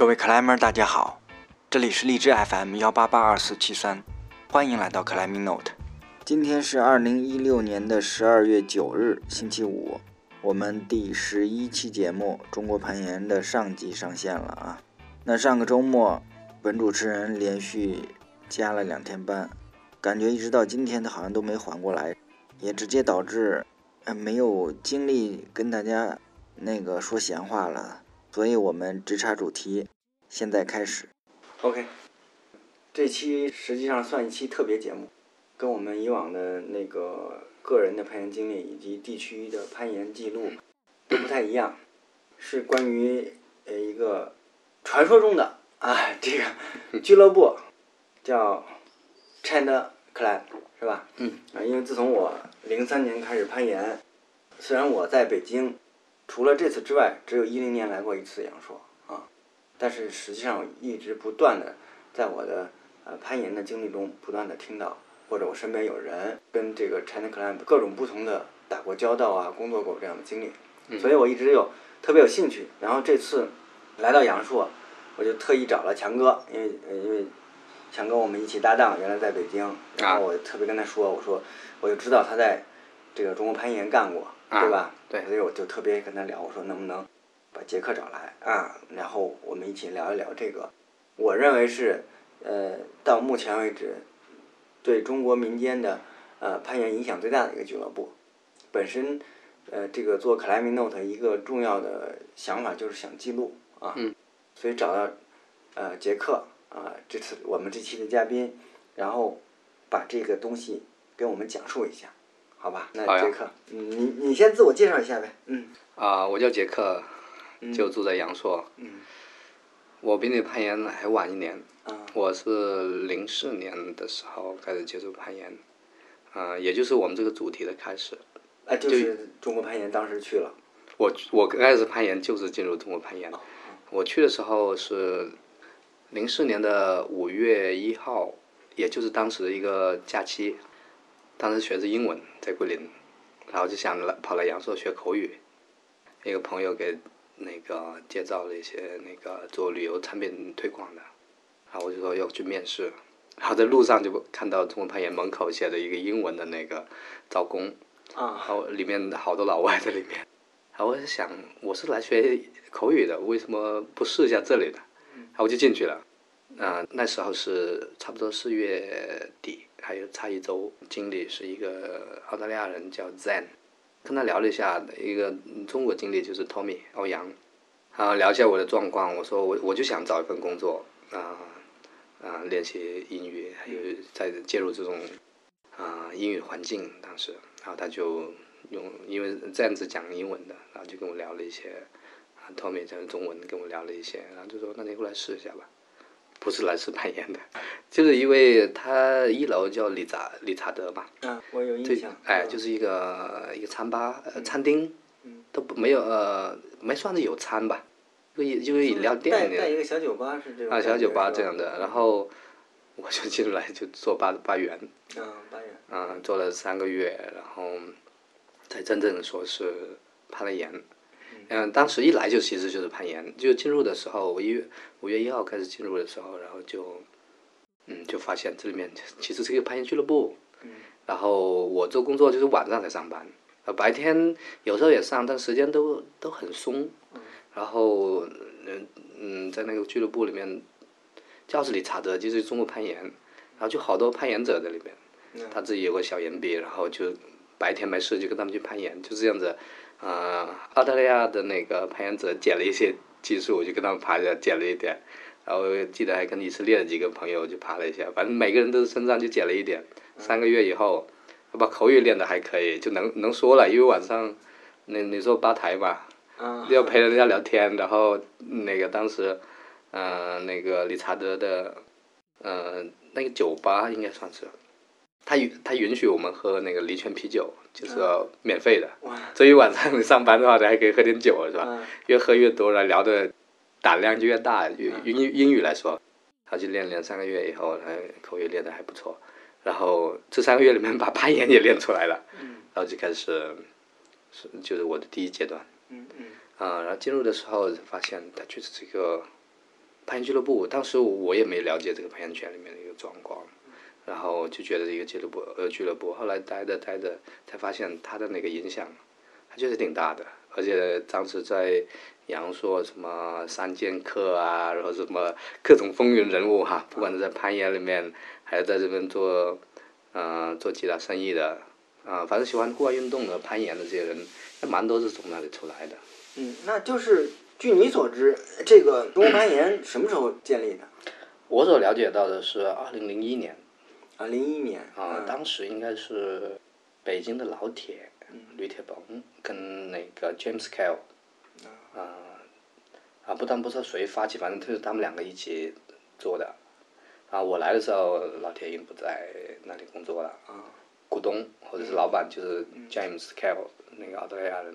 各位克莱门，大家好，这里是荔枝 FM 幺八八二四七三，欢迎来到克莱明 Note。今天是二零一六年的十二月九日，星期五，我们第十一期节目《中国攀岩》的上集上线了啊。那上个周末，本主持人连续加了两天班，感觉一直到今天他好像都没缓过来，也直接导致呃没有精力跟大家那个说闲话了。所以我们直插主题，现在开始。OK，这期实际上算一期特别节目，跟我们以往的那个个人的攀岩经历以及地区的攀岩记录都不太一样，是关于呃一个传说中的啊这个 俱乐部叫 China Clan 是吧？嗯。啊，因为自从我零三年开始攀岩，虽然我在北京。除了这次之外，只有一零年来过一次阳朔啊，但是实际上一直不断的在我的呃攀岩的经历中不断的听到，或者我身边有人跟这个 China Climb 各种不同的打过交道啊，工作过这样的经历，所以我一直有特别有兴趣。然后这次来到阳朔，我就特意找了强哥，因为因为强哥我们一起搭档，原来在北京，然后我特别跟他说，我说我就知道他在这个中国攀岩干过。对吧？对，所以我就特别跟他聊，我说能不能把杰克找来啊？然后我们一起聊一聊这个，我认为是呃到目前为止对中国民间的呃攀岩影响最大的一个俱乐部。本身呃这个做 climbing note 一个重要的想法就是想记录啊，所以找到呃杰克啊这次我们这期的嘉宾，然后把这个东西给我们讲述一下。好吧，那杰克，嗯，你你先自我介绍一下呗，嗯。啊，我叫杰克，就住在阳朔。嗯。我比你攀岩还晚一年。啊。我是零四年的时候开始接触攀岩，啊，也就是我们这个主题的开始。哎，就是中国攀岩当时去了。我我刚开始攀岩就是进入中国攀岩，我去的时候是零四年的五月一号，也就是当时的一个假期。当时学的是英文，在桂林，然后就想来跑来阳朔学口语。一个朋友给那个介绍了一些那个做旅游产品推广的，然后我就说要去面试。然后在路上就看到中国攀岩门口写着一个英文的那个招工，啊，然后里面好多老外在里面。然后我就想，我是来学口语的，为什么不试一下这里的？然后我就进去了。嗯，那时候是差不多四月底。还有差一周，经理是一个澳大利亚人，叫 Zen，跟他聊了一下，一个中国经理就是 Tommy 欧阳，然后聊一下我的状况，我说我我就想找一份工作，啊啊练习英语，还有在介入这种啊英语环境，当时，然后他就用因为这样子讲英文的，然后就跟我聊了一些，啊 Tommy 讲中文跟我聊了一些，然后就说那你过来试一下吧。不是来吃攀岩的，就是因为他一楼叫理查理查德嘛。嗯，我有印象。哎，就是一个一个餐吧，呃，餐厅，都没有呃，没算是有餐吧，就就饮料店。带带一个小酒吧是这种。啊，小酒吧这样的，然后我就进来就做八八元。嗯，八元。嗯，做了三个月，然后才真正说是攀了岩。嗯，当时一来就其实就是攀岩，就进入的时候，我一月五月一号开始进入的时候，然后就，嗯，就发现这里面其实是一个攀岩俱乐部。嗯。然后我做工作就是晚上才上班，呃，白天有时候也上，但时间都都很松。嗯。然后，嗯嗯，在那个俱乐部里面，教室里查的就是中国攀岩，然后就好多攀岩者在里面。嗯。他自己有个小岩壁，然后就白天没事就跟他们去攀岩，就这样子。啊，澳大利亚的那个攀岩者捡了一些技术，我就跟他们爬下捡了一点，然后记得还跟以色列的几个朋友就爬了一下，反正每个人都是身上就捡了一点。三个月以后，把口语练得还可以，就能 能说了，因为晚上，那你说吧台嘛，要陪人家聊天，然后那个当时，嗯，那个理查德的，嗯，那个酒吧应该算是。他允他允许我们喝那个梨泉啤酒，就是免费的。所以晚上你上班的话，你还可以喝点酒，是吧？越喝越多了，聊的胆量就越大。英英英语来说，他就练两三个月以后，他口语练的还不错。然后这三个月里面，把攀岩也练出来了。然后就开始是就是我的第一阶段。嗯嗯。啊，然后进入的时候发现，他确实是一个攀岩俱乐部，当时我也没了解这个攀岩圈里面的一个状况，然后就觉得一个俱乐部呃俱乐部，后来待着待着才发现他的那个影响，他确实挺大的，而且当时在阳朔什么三剑客啊，然后什么各种风云人物哈，不管是在攀岩里面，还是在这边做，呃做其他生意的，啊、反正喜欢户外运动的攀岩的这些人，也蛮多是从那里出来的。嗯，那就是据你所知，这个中国攀岩什么时候建立的？我所了解到的是二零零一年。啊，零一年啊，嗯当时应该是北京的老铁，吕铁鹏跟那个 James Kell，啊，啊，不但不知道谁发起，反正就是他们两个一起做的。啊，我来的时候，老铁已经不在那里工作了。啊股东或者是老板就是 James Kell，那个澳大利亚人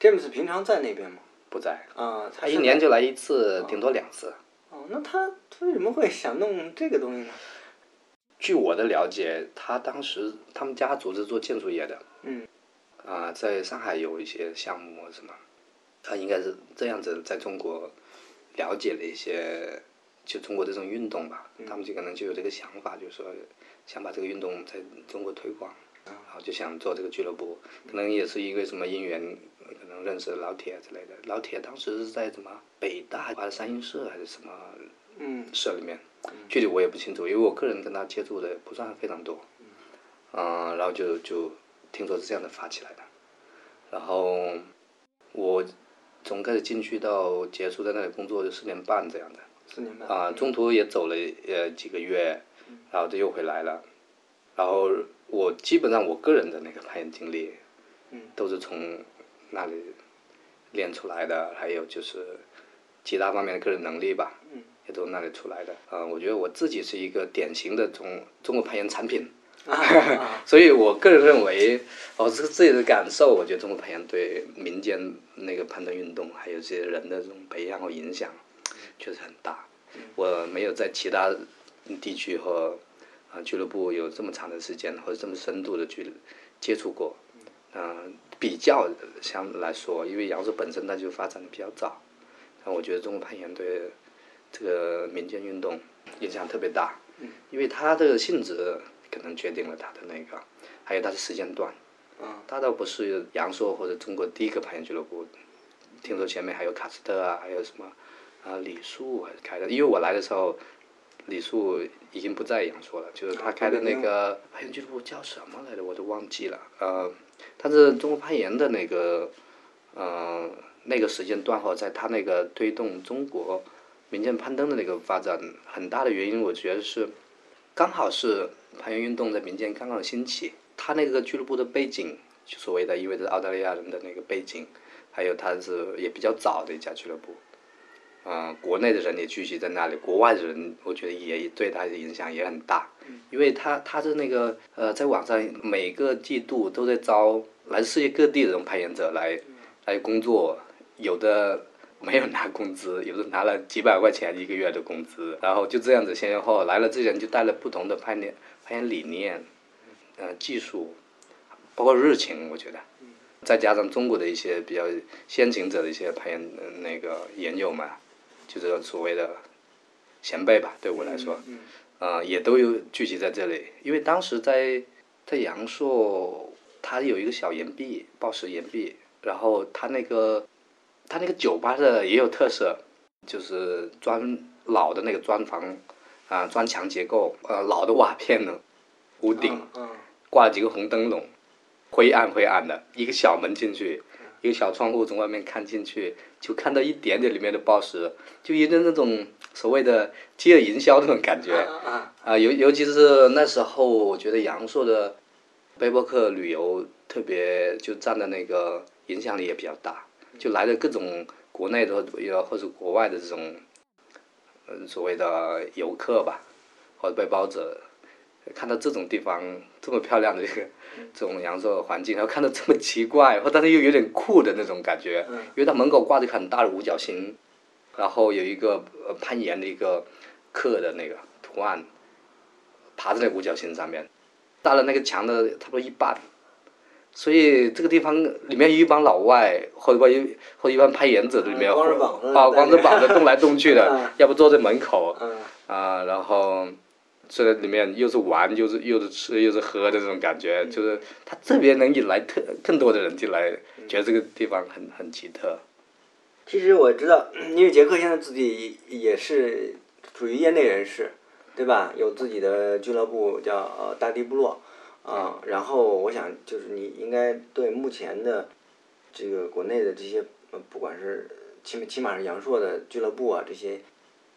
James 平常在那边吗？不在，啊，他一年就来一次，顶多两次。哦，那他他为什么会想弄这个东西呢？据我的了解，他当时他们家族是做建筑业的，嗯，啊、在上海有一些项目什么，他应该是这样子在中国了解了一些，就中国这种运动吧，他们就可能就有这个想法，就是说想把这个运动在中国推广，然后就想做这个俱乐部，可能也是一个什么因缘，可能认识老铁之类的。老铁当时是在什么北大还是三英社还是什么嗯。社里面，具体我也不清楚，因为我个人跟他接触的不算非常多。嗯、然后就就听说是这样的发起来的，然后我从开始进去到结束在那里工作就四年半这样的，四年半。啊、中途也走了呃几个月，然后就又回来了，然后我基本上我个人的那个攀岩经历，嗯。都是从那里练出来的，还有就是其他方面的个人能力吧，嗯也都那里出来的。啊、我觉得我自己是一个典型的中中国攀岩产品，啊啊 所以我个人认为，哦，是自己的感受，我觉得中国攀岩对民间那个攀登运动，还有这些人的这种培养和影响，确实很大。我没有在其他地区和啊俱乐部有这么长的时间或者这么深度的去接触过。嗯、比较相来说，因为扬州本身它就发展的比较早，但我觉得中国攀岩对这个民间运动影响特别大，因为它的性质可能决定了它的那个，还有它的时间段。嗯它倒不是阳朔或者中国第一个攀岩俱乐部，听说前面还有卡斯特啊，还有什么啊李树还是开的，因为我来的时候，李树已经不在阳朔了，就是他开的那个攀岩俱乐部叫什么来着，我都忘记了。呃，但是中国攀岩的那个，呃，那个时间段后，在他那个推动中国民间攀登的那个发展，很大的原因，我觉得是刚好是攀岩运动在民间刚刚兴起，他那个俱乐部的背景，就所谓的意味着澳大利亚人的那个背景，还有他是也比较早的一家俱乐部，啊、国内的人也聚集在那里，国外的人我觉得也对他的影响也很大，因为他他是那个呃，在网上每个季度都在招来自世界各地的这种攀岩者来来工作，有的没有拿工资，有的拿了几百块钱一个月的工资，然后就这样子先后来了，这些人就带了不同的攀岩攀岩理念，呃，技术，包括热情，我觉得，再加上中国的一些比较先行者的一些攀岩呃那个研究嘛，就是所谓的前辈吧，对我来说，嗯，也都有聚集在这里，因为当时在在阳朔，它有一个小岩壁，报石岩壁，然后它那个它那个酒吧的也有特色，就是砖老的那个砖房啊、砖墙结构，呃，老的瓦片呢，屋顶嗯挂了几个红灯笼，灰暗灰暗的，一个小门进去，一个小窗户从外面看进去，就看到一点点里面的报石，就有点那种所谓的饥饿营销那种感觉。啊啊，尤尤其是那时候，我觉得阳朔的背包客旅游特别就占的那个影响力也比较大，就来了各种国内的或或者国外的这种，嗯，所谓的游客吧，或者背包者，看到这种地方这么漂亮的这个 这种阳朔的环境，然后看到这么奇怪，或但是又有点酷的那种感觉，因为它门口挂着一个很大的五角星，然后有一个呃攀岩的一个刻的那个图案。爬在那五角星上面，大了那个墙的差不多一半，所以这个地方里面有一帮老外，或者一或者一帮攀岩者里面，嗯光着膀子啊，光着膀子动来动去的嗯，要不坐在门口，嗯啊，然后坐在里面又是玩又是又是吃又是喝的这种感觉，嗯就是它特别能引来特更多的人进来，觉得这个地方很很奇特。其实我知道，因为杰克现在自己也是属于业内人士，对吧？有自己的俱乐部叫呃大地部落，啊、然后我想就是你应该对目前的这个国内的这些，呃不管是起起码是阳朔的俱乐部啊，这些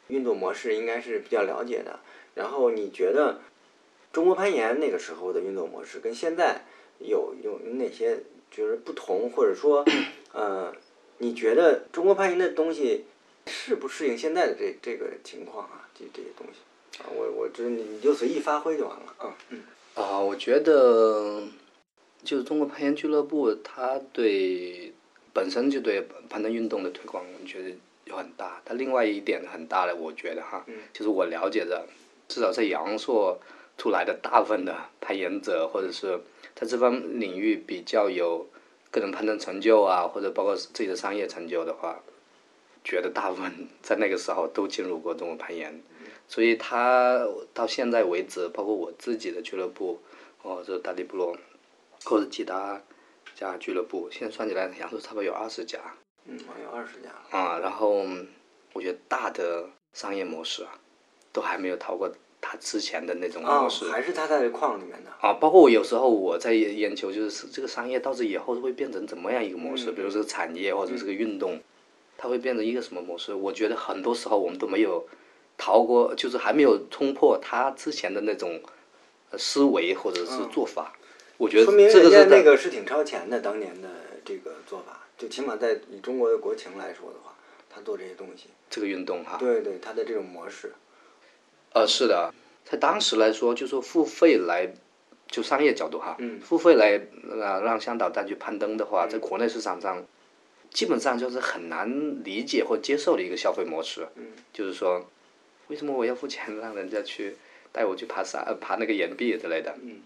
运动模式应该是比较了解的。然后你觉得中国攀岩那个时候的运动模式跟现在有有哪些就是不同，或者说，呃，你觉得中国攀岩的东西适不适应现在的这这个情况啊？这这些东西啊，我我觉得你你就随意发挥就完了啊。嗯啊，我觉得就是中国攀岩俱乐部，它对本身就对攀登运动的推广，我觉得有很大。它另外一点很大的，我觉得哈，嗯就是我了解的，至少在阳朔出来的大部分的攀岩者，或者是在这方领域比较有个人攀登成就啊，或者包括自己的商业成就的话，觉得大部分在那个时候都进入过中国攀岩。所以他到现在为止，包括我自己的俱乐部，或者大地部落，或者其他家俱乐部，现在算起来，扬州差不多有二十家嗯，有二十家了。啊。然后我觉得大的商业模式啊，都还没有逃过他之前的那种啊、模式。还是他在矿里面的。啊，包括我有时候我在研研究，就是这个商业到底以后会变成怎么样一个模式，嗯比如这个产业或者这个运动，它会变成一个什么模式？我觉得很多时候我们都没有逃过，就是还没有冲破他之前的那种呃思维或者是做法。我觉得嗯说明这个是在人家那个是挺超前的，当年的这个做法，就起码在以中国的国情来说的话，他做这些东西，这个运动哈。对对，他的这种模式，呃，是的，在当时来说，就说付费来，就商业角度哈，嗯。付费来呃让向导带去攀登的话，在国内市场上，基本上就是很难理解或接受的一个消费模式。嗯。就是说，为什么我要付钱让人家去带我去爬山、呃爬那个岩壁之类的？嗯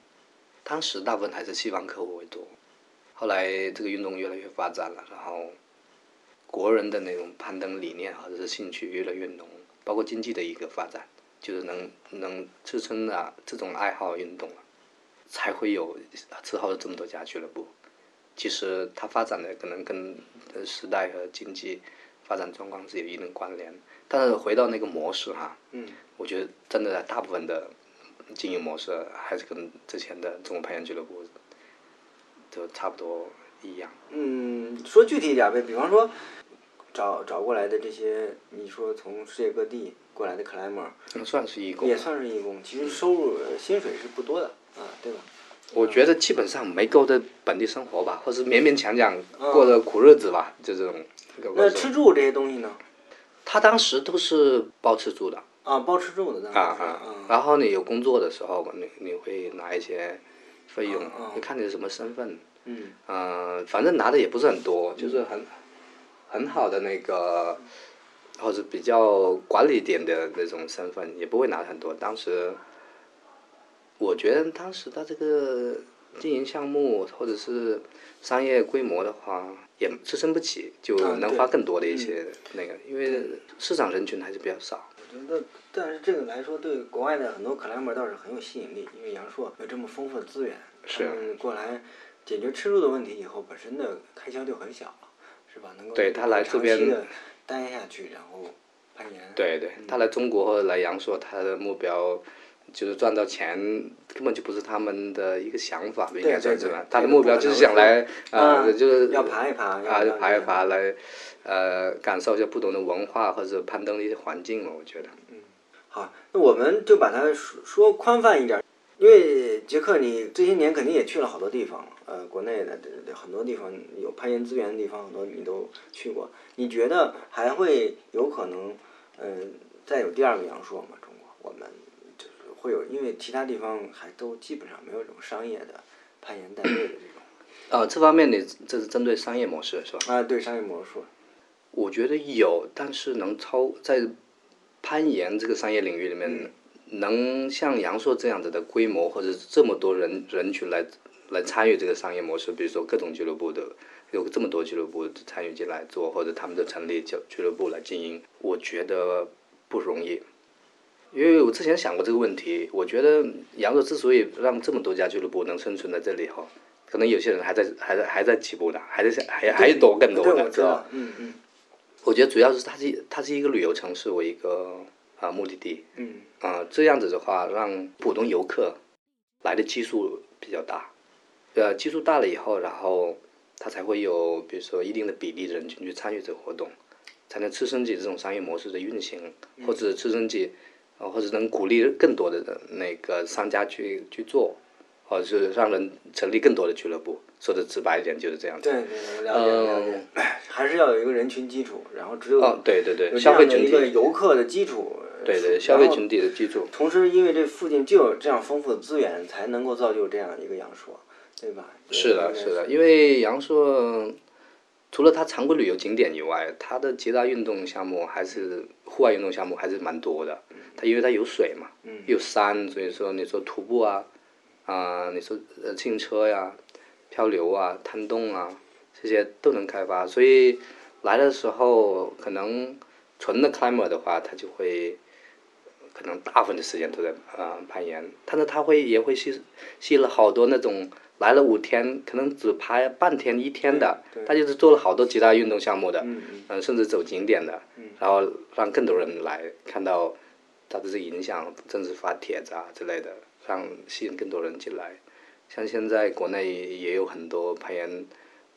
当时大部分还是西方客户为多，后来这个运动越来越发展了，然后国人的那种攀登理念或者是兴趣越来越浓，包括经济的一个发展，就是能能支撑啊这种爱好运动了，才会有之后的这么多家俱乐部。其实它发展的可能跟呃时代和经济发展状况是有一定关联，但是回到那个模式哈，嗯我觉得真的大部分的经营模式还是跟之前的中国攀岩俱乐部都差不多一样。嗯，说具体一点呗，比方说找找过来的这些，你说从世界各地过来的 climber，嗯算是义工也。算是义工，其实收入呃薪水是不多的啊，对吧？我觉得基本上没够的本地生活吧，或是勉勉强强过的苦日子吧，就这种。那吃住这些东西呢？他当时都是包吃住的。啊，包吃住的当啊啊，然后你有工作的时候，你你会拿一些费用嗯嗯，你看你是什么身份，嗯。呃，反正拿的也不是很多，就是很很好的那个，或者比较管理点的那种身份，也不会拿很多。当时，我觉得当时他这个经营项目或者是商业规模的话，也支撑不起，就能花更多的一些那个，因为市场人群还是比较少。我觉得，但是这个来说，对国外的很多 climber 倒是很有吸引力，因为阳朔有这么丰富的资源，是他们过来解决吃住的问题以后，本身的开销就很小了，是吧？能够对他来这边长期的待下去，然后攀岩。对对，他来中国或者来阳朔，他的目标就是赚到钱，根本就不是他们的一个想法，应该算是吧？他的目标就是想来，呃，就是要爬一爬，啊，就爬一爬。来，呃，感受一下不同的文化或者攀登的一些环境嘛，我觉得。嗯好，那我们就把它说说宽泛一点，因为杰克，你这些年肯定也去了好多地方了，呃，国内的对对很多地方有攀岩资源的地方，很多你都去过。你觉得还会有可能，嗯、再有第二个阳朔吗？中国，我们就是会有，因为其他地方还都基本上没有这种商业的攀岩带队的这种。呃，这方面你这是针对商业模式是吧？啊，对，商业模式，我觉得有，但是能超在攀岩这个商业领域里面，能像阳朔这样子的规模或者这么多人人群来来参与这个商业模式，比如说各种俱乐部的有这么多俱乐部参与进来做，或者他们就成立俱俱乐部来经营，我觉得不容易。因为我之前想过这个问题，我觉得扬州之所以让这么多家俱乐部能生存在这里哈，可能有些人还在还在还在起步呢，还在想还还有多更多对，的，知知道道？，嗯嗯。我觉得主要是它是它是一个旅游城市为一个啊、目的地，嗯。啊、这样子的话，让普通游客来的基数比较大，呃，基数大了以后，然后它才会有比如说一定的比例的人群去参与这个活动，才能支撑起这种商业模式的运行，或者支撑起，呃，或者能鼓励更多的那个商家去去做，或者是让人成立更多的俱乐部。说的直白一点就是这样子。对对，我了解了解，还是要有一个人群基础，然后只有哦，对对对，这消费群样的一个，游客的基础，对对，消费群体的基础。同时，因为这附近就有这样丰富的资源，才能够造就这样一个阳朔，对吧？是的，是的，因为阳朔除了它常规旅游景点以外，它的其他运动项目还是户外运动项目还是蛮多的。它因为它有水嘛，嗯有山，所以说你说徒步啊，啊、你说呃自行车呀、漂流啊、探洞啊，这些都能开发。所以来的时候，可能纯的 climber 的话，他就会可能大部分的时间都在啊、攀岩，但是他会也会吸吸了好多那种来了五天，可能只拍半天一天的，他就是做了好多其他运动项目的，嗯嗯。嗯，甚至走景点的，然后让更多人来看到他的这个影响，甚至发帖子啊之类的，让吸引更多人进来。像现在国内也有很多攀岩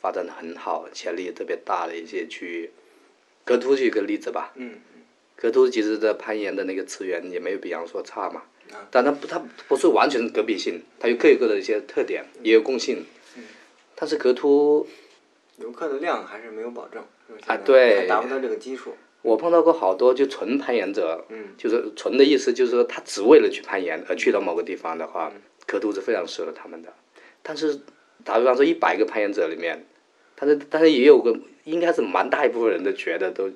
发展的很好、潜力特别大的一些区域，格凸是一个例子吧。嗯格凸其实的攀岩的那个资源也没有比阳朔差嘛，啊但它不它不是完全隔壁性，它有各有各的一些特点，也有共性。但是格凸游客的量还是没有保证，啊对还达不到这个基数。我碰到过好多就纯攀岩者，嗯就是纯的意思就是说他只为了去攀岩而去到某个地方的话，格凸是非常适合他们的。但是打比方说一百个攀岩者里面，但是但是也有个应该是蛮大一部分人都觉得都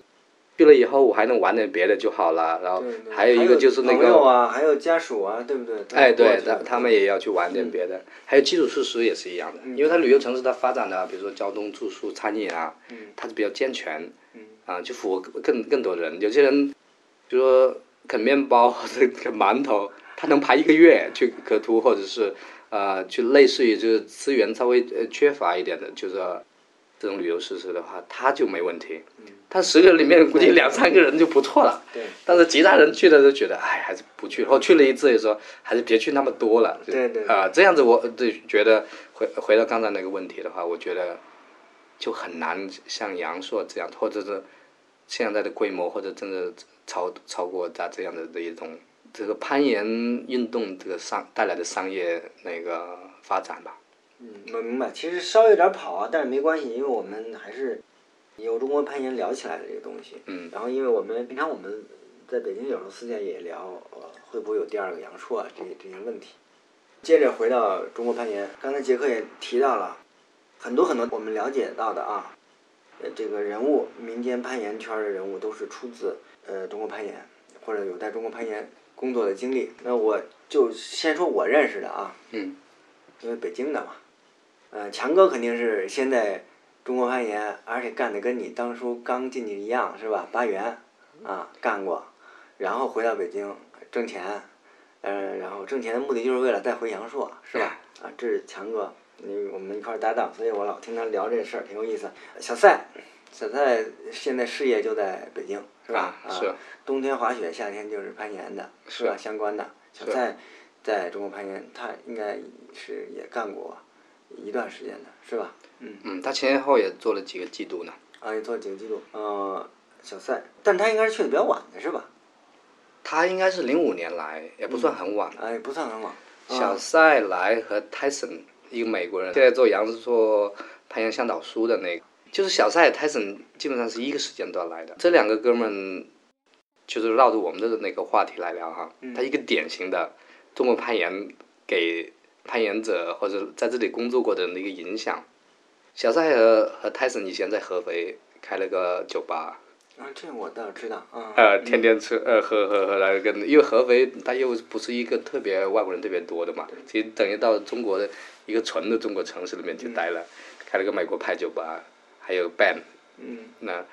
去了以后我还能玩点别的就好了，然后还有一个就是那个。朋友啊，还有家属啊，对不对？哎，对，他他们也要去玩点别的，还有基础设施也是一样的，因为它旅游城市它发展的，比如说交通、住宿、餐饮啊，它是比较健全，啊，就符合更更多人。有些人，比如说啃面包 或者啃馒头，他能排一个月去可图，或者是呃，去类似于就是资源稍微呃缺乏一点的，就是这种旅游设施的话，他就没问题。他十个人里面估计两三个人就不错了。对但是其他人去了都觉得，哎，还是不去。然后去了一次也说，还是别去那么多了。就对对啊、这样子我对觉得回回到刚才那个问题的话，我觉得就很难像阳朔这样，或者是现在的规模，或者真的超超过它这样的的一种这个攀岩运动这个商带来的商业那个发展吧。嗯，我明白。其实稍微有点跑啊，但是没关系，因为我们还是有中国攀岩聊起来的这个东西。嗯。然后，因为我们平常我们在北京有时候私下也聊，呃，会不会有第二个杨硕啊这这些问题。接着回到中国攀岩，刚才杰克也提到了很多很多我们了解到的啊，呃，这个人物，民间攀岩圈的人物都是出自呃中国攀岩，或者有在中国攀岩工作的经历。那我就先说我认识的啊，嗯，因为北京的嘛，呃，强哥肯定是先在中国攀岩，而且干的跟你当初刚进去一样，是吧？八元啊，干过，然后回到北京挣钱，呃，然后挣钱的目的就是为了再回阳朔，是吧？啊，这是强哥，因为我们一块儿搭档，所以我老听他聊这事儿，挺有意思。小赛，小赛现在事业就在北京，是吧？啊是冬天滑雪，夏天就是攀岩的，是吧？相关的。小赛在中国攀岩，他应该是也干过一段时间的，是吧？嗯，嗯，他前前后后也做了几个季度呢。啊，也做了几个季度。呃，小赛，但他应该是去的比较晚的，是吧？他应该是零五年来，也不算很晚。哎，不算很晚。小赛来和 Tyson 一个美国人，现在做杨做攀岩向导书的那个，就是小赛 Tyson 基本上是一个时间段来的。这两个哥们就是绕着我们的那个话题来聊哈。他一个典型的中国攀岩给攀岩者或者在这里工作过的人的一个影响。小赛和和 Tyson 以前在合肥开了个酒吧，啊，这我倒知道啊。呃，天天吃呃喝喝喝来跟，因为合肥它又不是一个特别外国人特别多的嘛，其实等于到中国的一个纯的中国城市里面去待了，开了个美国派酒吧，还有 band，嗯那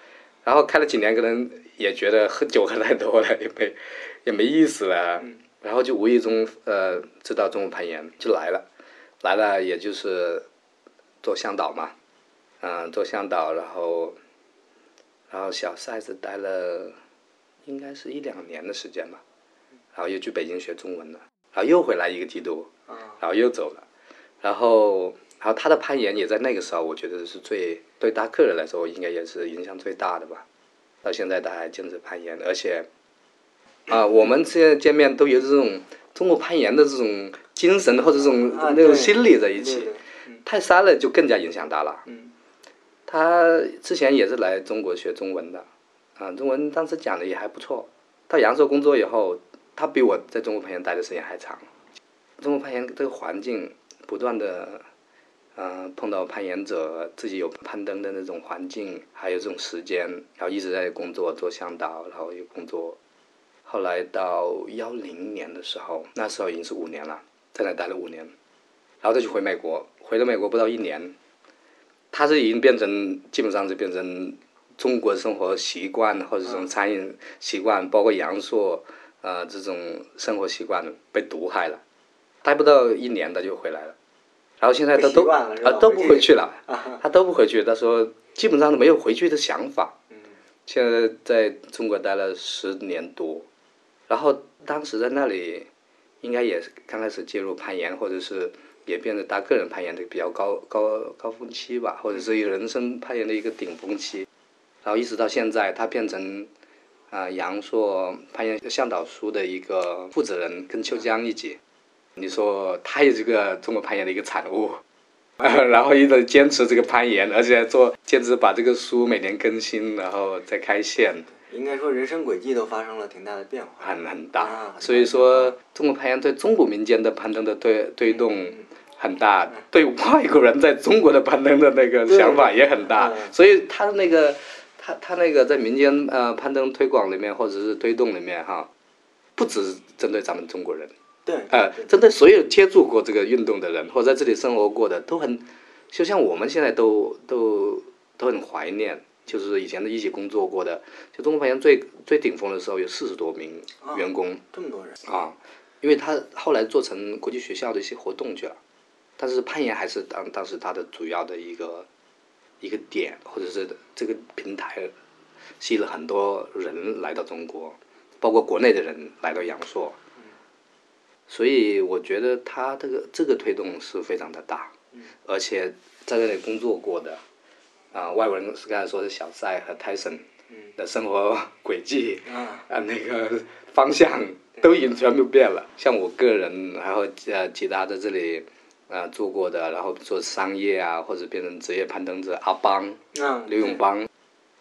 然后开了几年，可能也觉得喝酒喝太多了，也没也没意思了，嗯然后就无意中呃知道中国攀岩就来了，来了也就是做向导嘛，嗯、做向导，然后然后小 size 待了应该是一两年的时间吧，然后又去北京学中文了，然后又回来一个季度，啊。然后又走了，然后然后他的攀岩也在那个时候，我觉得是最对他个人来说应该也是影响最大的吧。到现在他还坚持攀岩，而且啊、我们现在见面都有这种中国攀岩的这种精神或者这种啊那种心理在一起。对对嗯泰山了就更加影响大了。嗯他之前也是来中国学中文的，啊，中文当时讲的也还不错。到扬州工作以后，他比我在中国攀岩待的时间还长。中国攀岩这个环境不断的，嗯、碰到攀岩者，自己有攀登的那种环境，还有这种时间，然后一直在工作做向导，然后又工作。后来到幺零年的时候，那时候已经是五年了，在那待了五年，然后他就回美国，回了美国不到一年，他是已经变成基本上是变成中国生活习惯或者这种餐饮习惯，包括阳朔呃这种生活习惯被毒害了，待不到一年他就回来了，然后现在他都啊都不回去了，啊他都不回去，他说基本上都没有回去的想法。嗯。现在在中国待了十年多，然后当时在那里，应该也是刚开始介入攀岩，或者是也变得他个人攀岩的比较高高高峰期吧，或者是一个人生攀岩的一个顶峰期，然后一直到现在，他变成啊、阳朔攀岩向导书的一个负责人，跟秋江一起，你说他也是个中国攀岩的一个产物。然后一直坚持这个攀岩，而且做坚持把这个书每年更新，然后再开线，应该说人生轨迹都发生了挺大的变化。很很大。啊所以说，中国攀岩对中国民间的攀登的推推动很大，对外国人在中国的攀登的那个想法也很大对。所以他那个他他那个在民间呃攀登推广里面或者是推动里面哈，不只是针对咱们中国人，对，呃，针对所有接触过这个运动的人，或者在这里生活过的，都很，就像我们现在都都都很怀念，就是以前的一起工作过的，就中国攀岩最最顶峰的时候有四十多名员工这么多人，啊，因为他后来做成国际学校的一些活动去了，但是攀岩还是当当时他的主要的一个一个点，或者是这个平台吸引了很多人来到中国，包括国内的人来到阳朔，所以我觉得他这个这个推动是非常的大，而且在那里工作过的啊、外国人是刚才说的小塞和泰森的生活轨迹啊，啊那个方向都已经全部变了。像我个人，然后呃其他在这里啊、做过的，然后做商业啊，或者变成职业攀登者阿邦、嗯，刘永邦，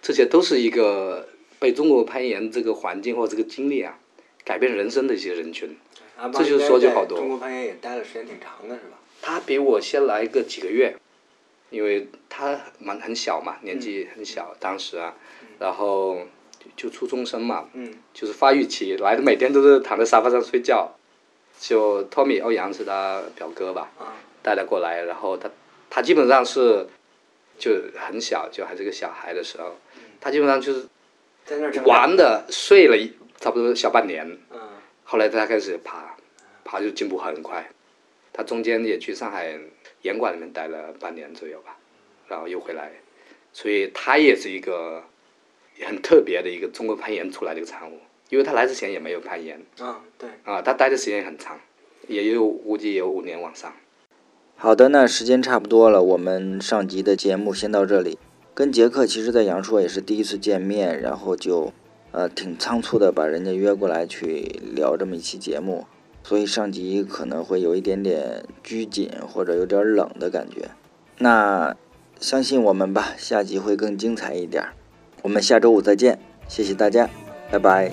这些都是一个被中国攀岩这个环境或这个经历啊改变人生的一些人群。阿这就说就好多中国攀岩也待的时间挺长的，是吧？他比我先来个几个月，因为他蛮很小嘛，年纪很小，当时啊，然后就就初中生嘛，嗯就是发育期，来的每天都是躺在沙发上睡觉。就托米欧阳是他表哥吧，啊，带他过来，然后他他基本上是就很小，就还是个小孩的时候，他基本上就是在那儿玩的睡了一差不多小半年，嗯后来他开始爬，爬就进步很快。他中间也去上海岩馆里面待了半年左右吧，然后又回来，所以他也是一个很特别的一个中国攀岩出来的一个产物。因为他来之前也没有攀岩啊，对。啊，他待的时间也很长，也有估计有五年往上。好的，那时间差不多了，我们上集的节目先到这里。跟杰克其实，在阳朔也是第一次见面，然后就，呃，挺仓促的把人家约过来去聊这么一期节目，所以上集可能会有一点点拘谨或者有点冷的感觉。那相信我们吧，下集会更精彩一点。我们下周五再见，谢谢大家，拜拜。